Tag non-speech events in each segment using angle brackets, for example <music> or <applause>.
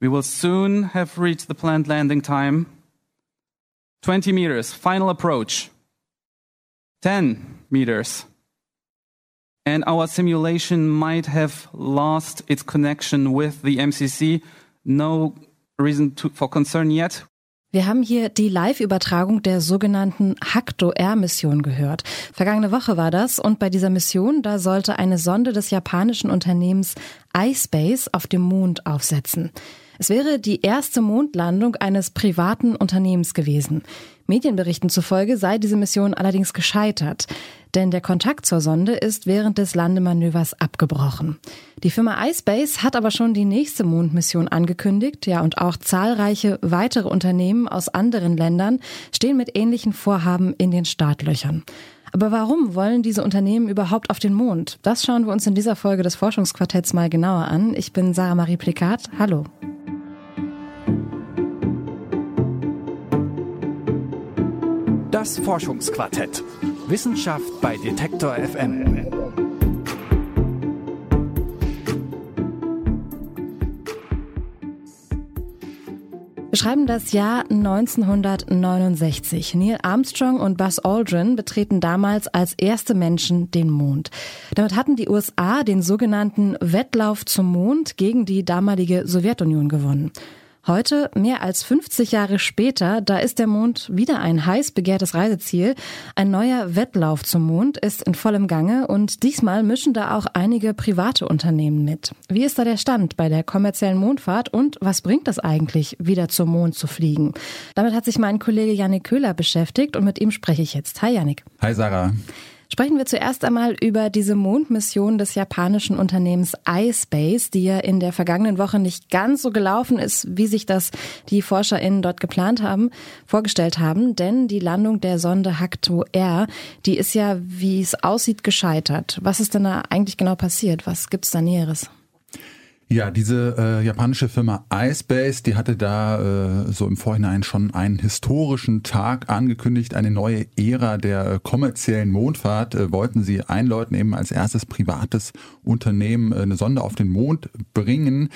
We will soon have reached the planned landing time. 20 meters, final approach. 10 meters. And our simulation might have lost its connection with the MCC. No reason to, for concern yet. Wir haben hier die Live-Übertragung der sogenannten Hakto-R-Mission gehört. Vergangene Woche war das und bei dieser Mission, da sollte eine Sonde des japanischen Unternehmens iSpace auf dem Mond aufsetzen. Es wäre die erste Mondlandung eines privaten Unternehmens gewesen. Medienberichten zufolge sei diese Mission allerdings gescheitert, denn der Kontakt zur Sonde ist während des Landemanövers abgebrochen. Die Firma iSpace hat aber schon die nächste Mondmission angekündigt, ja, und auch zahlreiche weitere Unternehmen aus anderen Ländern stehen mit ähnlichen Vorhaben in den Startlöchern. Aber warum wollen diese Unternehmen überhaupt auf den Mond? Das schauen wir uns in dieser Folge des Forschungsquartetts mal genauer an. Ich bin Sarah Marie Plikat. Hallo. Das Forschungsquartett. Wissenschaft bei Detektor FM. Wir schreiben das Jahr 1969. Neil Armstrong und Buzz Aldrin betreten damals als erste Menschen den Mond. Damit hatten die USA den sogenannten Wettlauf zum Mond gegen die damalige Sowjetunion gewonnen. Heute, mehr als 50 Jahre später, da ist der Mond wieder ein heiß begehrtes Reiseziel. Ein neuer Wettlauf zum Mond ist in vollem Gange und diesmal mischen da auch einige private Unternehmen mit. Wie ist da der Stand bei der kommerziellen Mondfahrt und was bringt das eigentlich, wieder zum Mond zu fliegen? Damit hat sich mein Kollege Janik Köhler beschäftigt und mit ihm spreche ich jetzt. Hi Janik. Hi Sarah. Sprechen wir zuerst einmal über diese Mondmission des japanischen Unternehmens iSpace, die ja in der vergangenen Woche nicht ganz so gelaufen ist, wie sich das die ForscherInnen dort geplant haben, vorgestellt haben. Denn die Landung der Sonde Hakto R, die ist ja, wie es aussieht, gescheitert. Was ist denn da eigentlich genau passiert? Was gibt's da Näheres? Ja, diese äh, japanische Firma iSpace, die hatte da äh, so im Vorhinein schon einen historischen Tag angekündigt, eine neue Ära der äh, kommerziellen Mondfahrt äh, wollten sie einläuten, eben als erstes privates Unternehmen äh, eine Sonde auf den Mond bringen.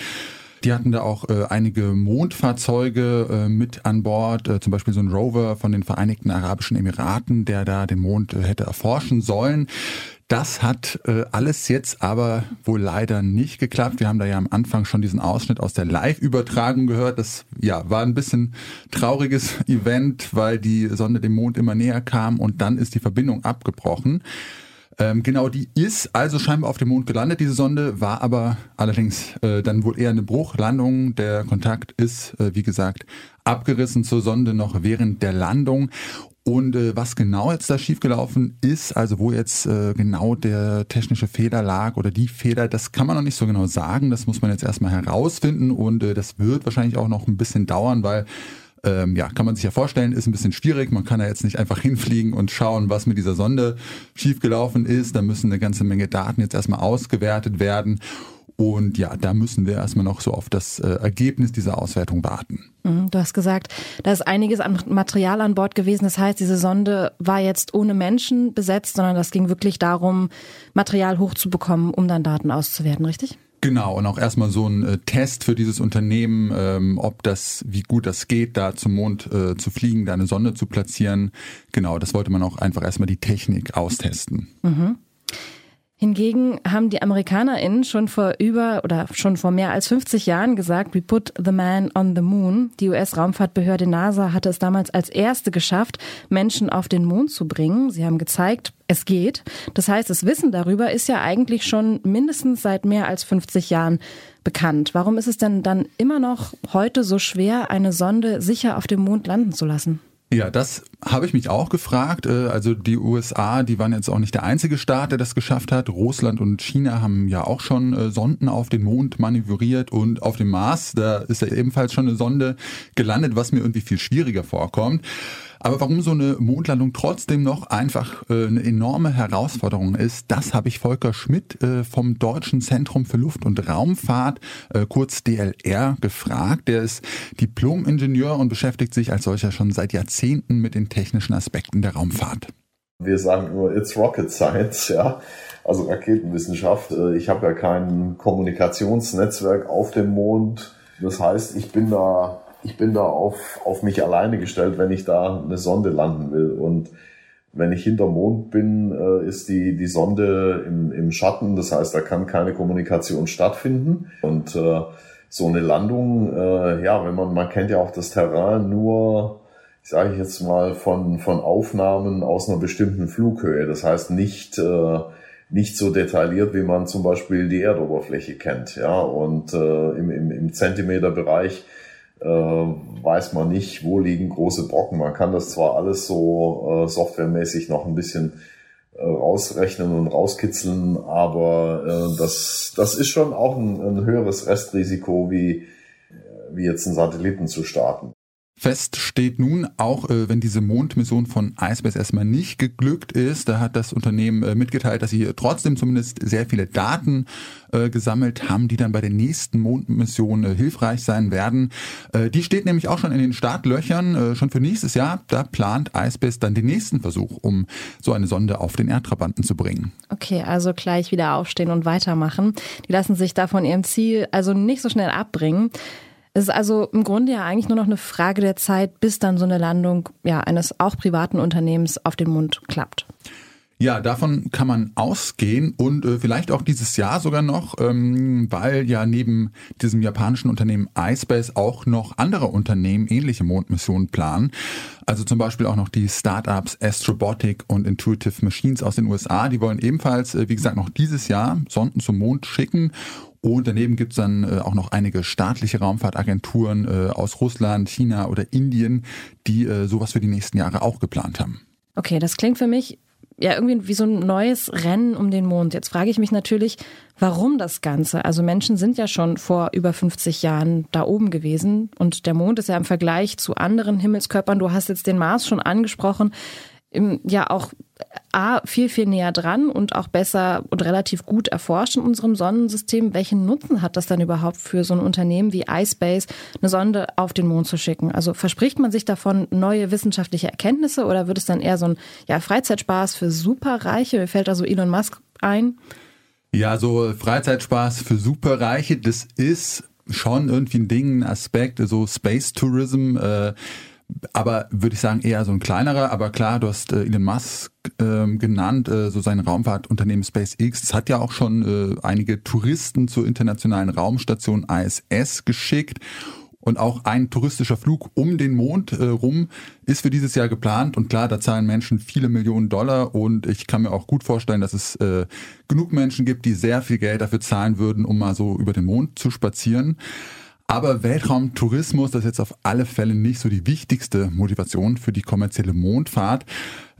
Die hatten da auch äh, einige Mondfahrzeuge äh, mit an Bord, äh, zum Beispiel so ein Rover von den Vereinigten Arabischen Emiraten, der da den Mond äh, hätte erforschen sollen. Das hat äh, alles jetzt aber wohl leider nicht geklappt. Wir haben da ja am Anfang schon diesen Ausschnitt aus der Live-Übertragung gehört. Das ja war ein bisschen trauriges Event, weil die Sonne dem Mond immer näher kam und dann ist die Verbindung abgebrochen. Ähm, genau, die ist also scheinbar auf dem Mond gelandet, diese Sonde, war aber allerdings äh, dann wohl eher eine Bruchlandung. Der Kontakt ist, äh, wie gesagt, abgerissen zur Sonde noch während der Landung. Und äh, was genau jetzt da schiefgelaufen ist, also wo jetzt äh, genau der technische Fehler lag oder die Fehler, das kann man noch nicht so genau sagen. Das muss man jetzt erstmal herausfinden und äh, das wird wahrscheinlich auch noch ein bisschen dauern, weil ähm, ja, kann man sich ja vorstellen, ist ein bisschen schwierig. Man kann ja jetzt nicht einfach <laughs> hinfliegen und schauen, was mit dieser Sonde schiefgelaufen ist. Da müssen eine ganze Menge Daten jetzt erstmal ausgewertet werden. Und ja, da müssen wir erstmal noch so auf das äh, Ergebnis dieser Auswertung warten. Mhm, du hast gesagt, da ist einiges an Material an Bord gewesen. Das heißt, diese Sonde war jetzt ohne Menschen besetzt, sondern das ging wirklich darum, Material hochzubekommen, um dann Daten auszuwerten, richtig? Genau, und auch erstmal so ein äh, Test für dieses Unternehmen, ähm, ob das, wie gut das geht, da zum Mond äh, zu fliegen, da eine Sonde zu platzieren. Genau, das wollte man auch einfach erstmal die Technik austesten. Mhm. Hingegen haben die AmerikanerInnen schon vor über oder schon vor mehr als 50 Jahren gesagt, we put the man on the moon. Die US-Raumfahrtbehörde NASA hatte es damals als erste geschafft, Menschen auf den Mond zu bringen. Sie haben gezeigt, es geht. Das heißt, das Wissen darüber ist ja eigentlich schon mindestens seit mehr als 50 Jahren bekannt. Warum ist es denn dann immer noch heute so schwer, eine Sonde sicher auf dem Mond landen zu lassen? Ja, das habe ich mich auch gefragt. Äh, also die USA, die waren jetzt auch nicht der einzige Staat, der das geschafft hat. Russland und China haben ja auch schon äh, Sonden auf den Mond manövriert und auf dem Mars, da ist ja ebenfalls schon eine Sonde gelandet, was mir irgendwie viel schwieriger vorkommt. Aber warum so eine Mondlandung trotzdem noch einfach äh, eine enorme Herausforderung ist, das habe ich Volker Schmidt äh, vom Deutschen Zentrum für Luft- und Raumfahrt, äh, kurz DLR, gefragt. Der ist Diplom-Ingenieur und beschäftigt sich als solcher schon seit Jahrzehnten mit den technischen Aspekten der Raumfahrt. Wir sagen immer, it's rocket science, ja. Also Raketenwissenschaft. Ich habe ja kein Kommunikationsnetzwerk auf dem Mond Das heißt, ich bin da, ich bin da auf, auf mich alleine gestellt, wenn ich da eine Sonde landen will. Und wenn ich hinter Mond bin, äh, ist die, die Sonde im, im Schatten. Das heißt, da kann keine Kommunikation stattfinden. Und äh, so eine Landung, äh, ja, wenn man, man kennt ja auch das Terrain nur, ich sage jetzt mal, von, von Aufnahmen aus einer bestimmten Flughöhe. Das heißt nicht, äh, nicht so detailliert, wie man zum Beispiel die Erdoberfläche kennt. Ja, und äh, im, im, im Zentimeterbereich äh, weiß man nicht, wo liegen große Brocken. Man kann das zwar alles so äh, softwaremäßig noch ein bisschen äh, rausrechnen und rauskitzeln, aber äh, das, das ist schon auch ein, ein höheres Restrisiko, wie, wie jetzt einen Satelliten zu starten. Fest steht nun, auch äh, wenn diese Mondmission von iSpace erstmal nicht geglückt ist, da hat das Unternehmen äh, mitgeteilt, dass sie trotzdem zumindest sehr viele Daten äh, gesammelt haben, die dann bei der nächsten Mondmission äh, hilfreich sein werden. Äh, die steht nämlich auch schon in den Startlöchern, äh, schon für nächstes Jahr. Da plant iSpace dann den nächsten Versuch, um so eine Sonde auf den Erdtrabanten zu bringen. Okay, also gleich wieder aufstehen und weitermachen. Die lassen sich da von ihrem Ziel also nicht so schnell abbringen. Es ist also im Grunde ja eigentlich nur noch eine Frage der Zeit, bis dann so eine Landung ja, eines auch privaten Unternehmens auf den Mond klappt. Ja, davon kann man ausgehen und äh, vielleicht auch dieses Jahr sogar noch, ähm, weil ja neben diesem japanischen Unternehmen iSpace auch noch andere Unternehmen ähnliche Mondmissionen planen. Also zum Beispiel auch noch die Startups Astrobotic und Intuitive Machines aus den USA. Die wollen ebenfalls, äh, wie gesagt, noch dieses Jahr Sonden zum Mond schicken und daneben gibt's dann äh, auch noch einige staatliche Raumfahrtagenturen äh, aus Russland, China oder Indien, die äh, sowas für die nächsten Jahre auch geplant haben. Okay, das klingt für mich ja irgendwie wie so ein neues Rennen um den Mond. Jetzt frage ich mich natürlich, warum das Ganze? Also Menschen sind ja schon vor über 50 Jahren da oben gewesen und der Mond ist ja im Vergleich zu anderen Himmelskörpern, du hast jetzt den Mars schon angesprochen, ja auch A, viel, viel näher dran und auch besser und relativ gut erforscht in unserem Sonnensystem. Welchen Nutzen hat das dann überhaupt für so ein Unternehmen wie iSpace, eine Sonde auf den Mond zu schicken? Also verspricht man sich davon neue wissenschaftliche Erkenntnisse oder wird es dann eher so ein ja, Freizeitspaß für Superreiche? Mir fällt da so Elon Musk ein. Ja, so Freizeitspaß für Superreiche, das ist schon irgendwie ein Ding, ein Aspekt, so Space Tourism. Äh, aber würde ich sagen eher so ein kleinerer. Aber klar, du hast äh, Elon Musk äh, genannt, äh, so sein Raumfahrtunternehmen SpaceX. Es hat ja auch schon äh, einige Touristen zur internationalen Raumstation ISS geschickt. Und auch ein touristischer Flug um den Mond äh, rum ist für dieses Jahr geplant. Und klar, da zahlen Menschen viele Millionen Dollar. Und ich kann mir auch gut vorstellen, dass es äh, genug Menschen gibt, die sehr viel Geld dafür zahlen würden, um mal so über den Mond zu spazieren. Aber Weltraumtourismus, das ist jetzt auf alle Fälle nicht so die wichtigste Motivation für die kommerzielle Mondfahrt.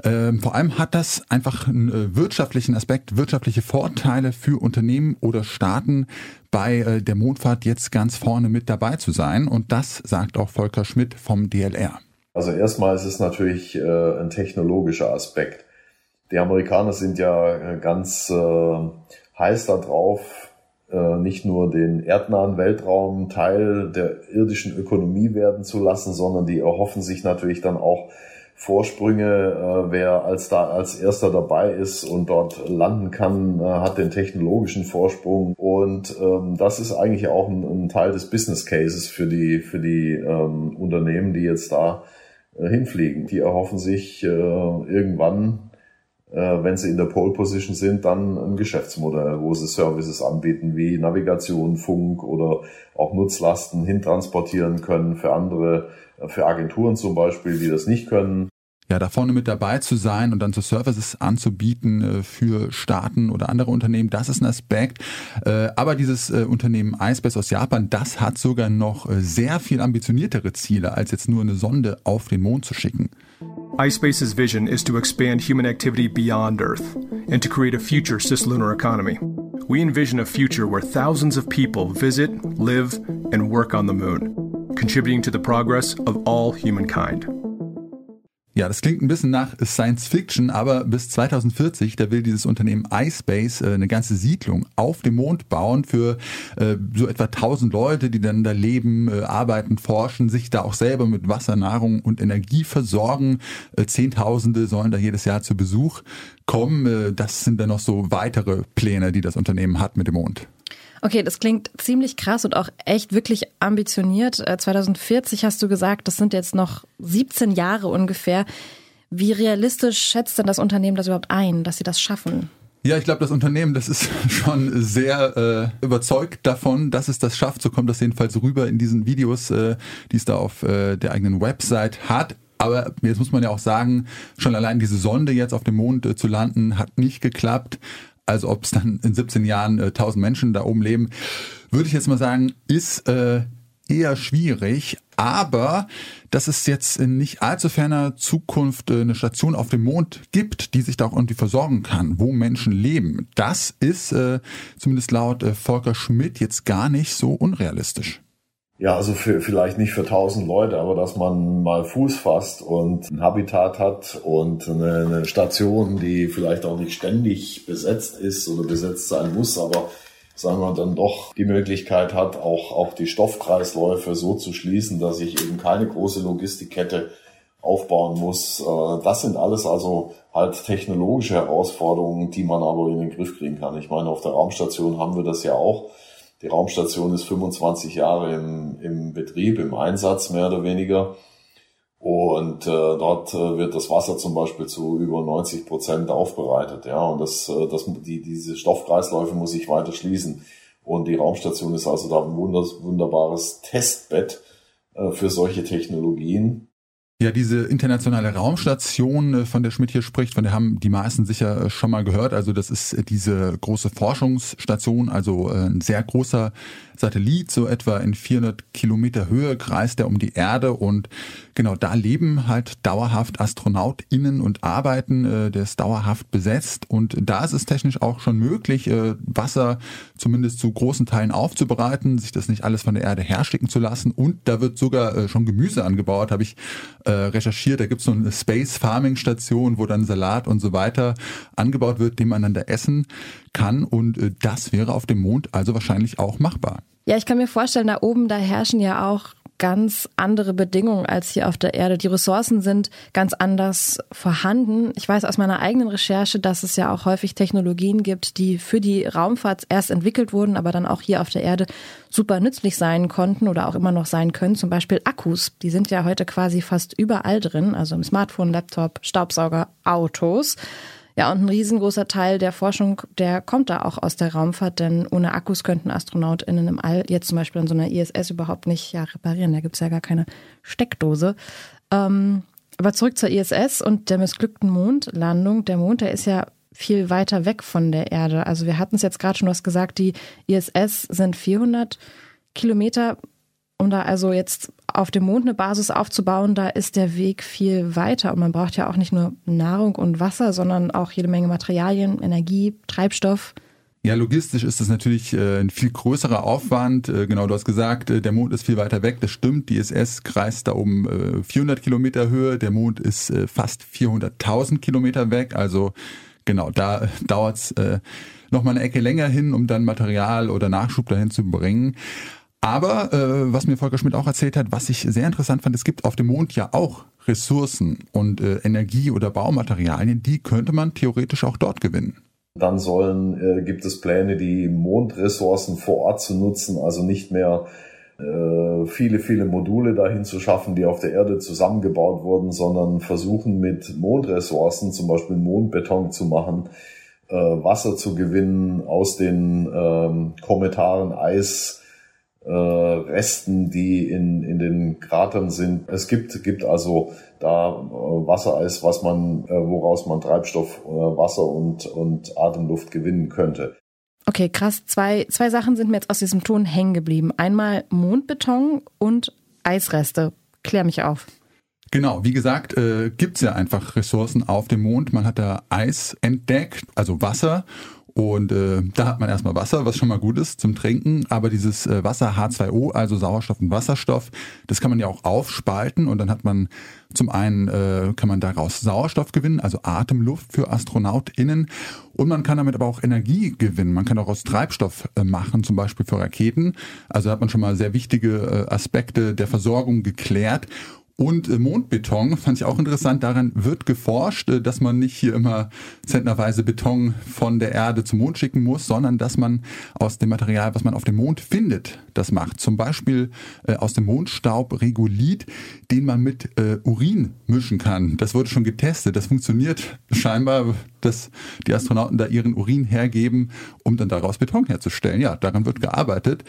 Ähm, vor allem hat das einfach einen äh, wirtschaftlichen Aspekt, wirtschaftliche Vorteile für Unternehmen oder Staaten bei äh, der Mondfahrt jetzt ganz vorne mit dabei zu sein. Und das sagt auch Volker Schmidt vom DLR. Also erstmal ist es natürlich äh, ein technologischer Aspekt. Die Amerikaner sind ja äh, ganz äh, heiß darauf, äh, nicht nur den erdnahen Weltraum Teil der irdischen Ökonomie werden zu lassen, sondern die erhoffen sich natürlich dann auch Vorsprünge. Äh, wer als da als erster dabei ist und dort landen kann, äh, hat den technologischen Vorsprung. Und ähm, das ist eigentlich auch ein, ein, Teil des Business Cases für die für die ähm, Unternehmen, die jetzt da äh, hinfliegen. Die erhoffen sich äh, irgendwann wenn sie in der Pole Position sind, dann ein Geschäftsmodell, wo sie Services anbieten wie Navigation, Funk oder auch Nutzlasten hintransportieren können für andere, äh, für Agenturen zum Beispiel, die das nicht können ja, da vorne mit dabei zu sein und dann so Services anzubieten äh, für Staaten oder andere Unternehmen, das ist ein Aspekt. Äh, aber dieses äh, Unternehmen iSpace aus Japan, das hat sogar noch äh, sehr viel ambitioniertere Ziele, als jetzt nur eine Sonde auf den Mond zu schicken. iSpace's vision is to expand human activity beyond Earth and to create a future cislunar economy. We envision a future where thousands of people visit, live, and work on the moon, contributing to the progress of all humankind. Ja, das klingt ein bisschen nach Science Fiction, aber bis 2040, da will dieses Unternehmen iSpace äh, eine ganze Siedlung auf dem Mond bauen für äh, so etwa 1000 Leute, die dann da leben, äh, arbeiten, forschen, sich da auch selber mit Wasser, Nahrung und Energie versorgen. Äh, Zehntausende sollen da jedes Jahr zu Besuch kommen. Äh, das sind dann noch so weitere Pläne, die das Unternehmen hat mit dem Mond. Okay, das klingt ziemlich krass und auch echt wirklich ambitioniert. 2040 äh, hast du gesagt, das sind jetzt noch 17 Jahre ungefähr. Wie realistisch schätzt denn das Unternehmen das überhaupt ein, dass sie das schaffen? Ja, ich glaube, das Unternehmen, das ist <laughs> schon sehr äh, überzeugt davon, dass es das schafft. So kommt das jedenfalls rüber in diesen Videos, äh, die es da auf äh, der eigenen Website hat. Aber jetzt muss man ja auch sagen, schon allein diese Sonde jetzt auf dem Mond äh, zu landen, hat nicht geklappt. Also ob es dann in 17 Jahren äh, 1000 Menschen da oben leben, würde ich jetzt mal sagen, ist äh, eher schwierig. Aber dass es jetzt in nicht allzu ferner Zukunft äh, eine Station auf dem Mond gibt, die sich da auch irgendwie versorgen kann, wo Menschen leben, das ist äh, zumindest laut äh, Volker Schmidt jetzt gar nicht so unrealistisch. Ja, also für, vielleicht nicht für tausend Leute, aber dass man mal Fuß fasst und ein Habitat hat und eine, eine Station, die vielleicht auch nicht ständig besetzt ist oder besetzt sein muss, aber sagen wir, dann doch die Möglichkeit hat, auch, auch die Stoffkreisläufe so zu schließen, dass ich eben keine große Logistikkette aufbauen muss. Äh, das sind alles also halt technologische Herausforderungen, die man aber in den Griff kriegen kann. Ich meine, auf der Raumstation haben wir das ja auch. Die Raumstation ist 25 Jahre im, im Betrieb, im Einsatz mehr oder weniger. Und äh, dort äh, wird das Wasser zum Beispiel zu über 90 Prozent aufbereitet. Ja, und das, äh, das, die, diese Stoffkreisläufe muss ich weiter schließen. Und die Raumstation ist also da ein wunderbares Testbett äh, für solche Technologien. Ja, diese internationale Raumstation, äh, von der Schmidt hier spricht, von der haben die meisten sicher äh, schon mal gehört. Also das ist diese große Forschungsstation, also ein sehr großer Satellit, so etwa in 400 Kilometer Höhe kreist er um die Erde und genau da leben halt dauerhaft AstronautInnen und arbeiten. Äh, der ist dauerhaft besetzt und da ist es technisch auch schon möglich, äh, Wasser zumindest zu großen Teilen aufzubereiten, sich das nicht alles von der Erde herschicken zu lassen und da wird sogar äh, schon Gemüse angebaut, habe ich äh, recherchiert. Da gibt es so eine Space Farming Station, wo dann Salat und so weiter angebaut wird, den man dann da essen kann und äh, das wäre auf dem Mond also wahrscheinlich auch machbar. Ja, ich kann mir vorstellen, da oben, da herrschen ja auch ganz andere Bedingungen als hier auf der Erde. Die Ressourcen sind ganz anders vorhanden. Ich weiß aus meiner eigenen Recherche, dass es ja auch häufig Technologien gibt, die für die Raumfahrt erst entwickelt wurden, aber dann auch hier auf der Erde super nützlich sein konnten oder auch immer noch sein können. Zum Beispiel Akkus. Die sind ja heute quasi fast überall drin, also im Smartphone, Laptop, Staubsauger, Autos. Ja, und ein riesengroßer Teil der Forschung, der kommt da auch aus der Raumfahrt, denn ohne Akkus könnten AstronautInnen im All jetzt zum Beispiel an so einer ISS überhaupt nicht ja, reparieren. Da gibt's ja gar keine Steckdose. Ähm, aber zurück zur ISS und der missglückten Mondlandung. Der Mond, der ist ja viel weiter weg von der Erde. Also wir hatten es jetzt gerade schon, was gesagt, die ISS sind 400 Kilometer um da also jetzt auf dem Mond eine Basis aufzubauen, da ist der Weg viel weiter. Und man braucht ja auch nicht nur Nahrung und Wasser, sondern auch jede Menge Materialien, Energie, Treibstoff. Ja, logistisch ist das natürlich äh, ein viel größerer Aufwand. Äh, genau, du hast gesagt, äh, der Mond ist viel weiter weg. Das stimmt. Die ISS kreist da um 400 Kilometer Höhe. Der Mond ist fast 400.000 Kilometer weg. Also genau, da dauert es noch mal eine Ecke länger hin, um dann Material oder Nachschub dahin zu bringen. Aber äh, was mir Volker Schmidt auch erzählt hat, was ich sehr interessant fand, es gibt auf dem Mond ja auch Ressourcen und äh, Energie oder Baumaterialien, die könnte man theoretisch auch dort gewinnen. Dann sollen, äh, gibt es Pläne, die Mondressourcen vor Ort zu nutzen, also nicht mehr äh, viele, viele Module dahin zu schaffen, die auf der Erde zusammengebaut wurden, sondern versuchen mit Mondressourcen, zum Beispiel Mondbeton zu machen, äh, Wasser zu gewinnen aus den ähm, Kommentaren Eis, äh, Resten, die in, in den Kratern sind. Es gibt, gibt also da äh, Wassereis, was man, äh, woraus man Treibstoff, äh, Wasser und, und Atemluft gewinnen könnte. Okay, krass. Zwei, zwei Sachen sind mir jetzt aus diesem Ton hängen geblieben. Einmal Mondbeton und Eisreste. Klär mich auf. Genau, wie gesagt, äh, gibt es ja einfach Ressourcen auf dem Mond. Man hat da Eis entdeckt, also Wasser. Und äh, da hat man erstmal Wasser, was schon mal gut ist zum Trinken. Aber dieses äh, Wasser H2O, also Sauerstoff und Wasserstoff, das kann man ja auch aufspalten und dann hat man zum einen äh, kann man daraus Sauerstoff gewinnen, also Atemluft für AstronautInnen. Und man kann damit aber auch Energie gewinnen. Man kann auch aus Treibstoff äh, machen, zum Beispiel für Raketen. Also hat man schon mal sehr wichtige äh, Aspekte der Versorgung geklärt. Und äh, Mondbeton fand ich auch interessant. Daran wird geforscht, äh, dass man nicht hier immer zentnerweise Beton von der Erde zum Mond schicken muss, sondern dass man aus dem Material, was man auf dem Mond findet, das macht. Zum Beispiel äh, aus dem Mondstaub Regolith, den man mit Urin mischen kann. Das wurde schon getestet. Das funktioniert scheinbar, dass die Astronauten da ihren Urin hergeben, um dann daraus Beton herzustellen. Ja, daran wird gearbeitet.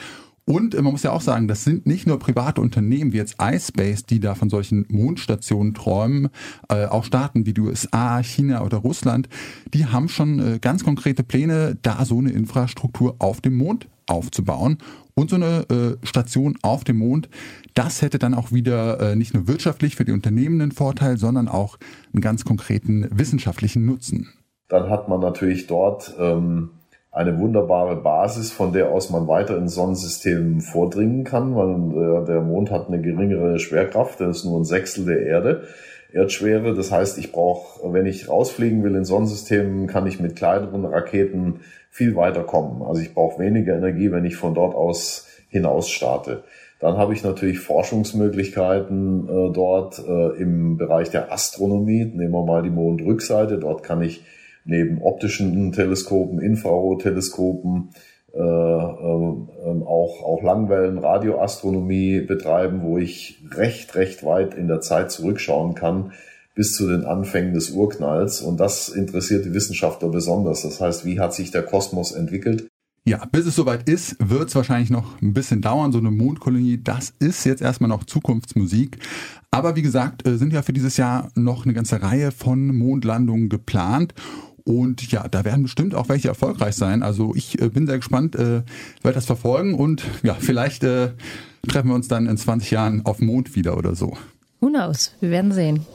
Und man muss ja auch sagen, das sind nicht nur private Unternehmen wie jetzt iSpace, die da von solchen Mondstationen träumen, äh, auch Staaten wie die USA, China oder Russland, die haben schon äh, ganz konkrete Pläne, da so eine Infrastruktur auf dem Mond aufzubauen. Und so eine äh, Station auf dem Mond, das hätte dann auch wieder äh, nicht nur wirtschaftlich für die Unternehmen einen Vorteil, sondern auch einen ganz konkreten wissenschaftlichen Nutzen. Dann hat man natürlich dort ähm eine wunderbare Basis, von der aus man weiter ins Sonnensystem vordringen kann, weil der Mond hat eine geringere Schwerkraft, der ist nur ein Sechstel der Erde. Erdschwere. Das heißt, ich brauche, wenn ich rausfliegen will ins Sonnensystem, kann ich mit kleineren Raketen viel weiter kommen. Also ich brauche weniger Energie, wenn ich von dort aus hinaus starte. Dann habe ich natürlich Forschungsmöglichkeiten äh, dort äh, im Bereich der Astronomie. Nehmen wir mal die Mondrückseite. Dort kann ich neben optischen Teleskopen, Infrarotteleskopen, äh, äh, auch, auch Langwellen, Radioastronomie betreiben, wo ich recht, recht weit in der Zeit zurückschauen kann, bis zu den Anfängen des Urknalls. Und das interessiert die Wissenschaftler besonders. Das heißt, wie hat sich der Kosmos entwickelt? Ja, bis es soweit ist, wird es wahrscheinlich noch ein bisschen dauern. So eine Mondkolonie, das ist jetzt erstmal noch Zukunftsmusik. Aber wie gesagt, äh, sind ja für dieses Jahr noch eine ganze Reihe von Mondlandungen geplant. Und ja, da werden bestimmt auch welche erfolgreich sein. Also ich äh, bin sehr gespannt, äh, werde das verfolgen und ja, vielleicht äh, treffen wir uns dann in 20 Jahren auf dem Mond wieder oder so. Who knows? Wir werden sehen.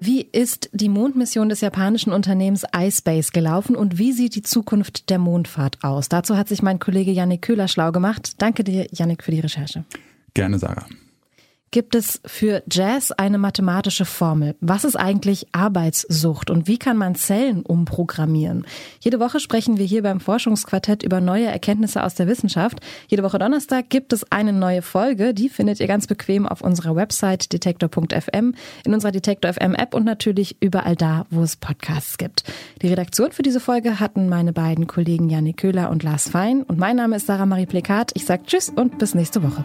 Wie ist die Mondmission des japanischen Unternehmens iSpace gelaufen und wie sieht die Zukunft der Mondfahrt aus? Dazu hat sich mein Kollege Yannick Köhler schlau gemacht. Danke dir, Yannick, für die Recherche. Gerne, Sarah gibt es für Jazz eine mathematische Formel. Was ist eigentlich Arbeitssucht und wie kann man Zellen umprogrammieren? Jede Woche sprechen wir hier beim Forschungsquartett über neue Erkenntnisse aus der Wissenschaft. Jede Woche Donnerstag gibt es eine neue Folge. Die findet ihr ganz bequem auf unserer Website detektor.fm, in unserer Detektor FM App und natürlich überall da, wo es Podcasts gibt. Die Redaktion für diese Folge hatten meine beiden Kollegen Janik Köhler und Lars Fein und mein Name ist Sarah Marie Plekat. Ich sage Tschüss und bis nächste Woche.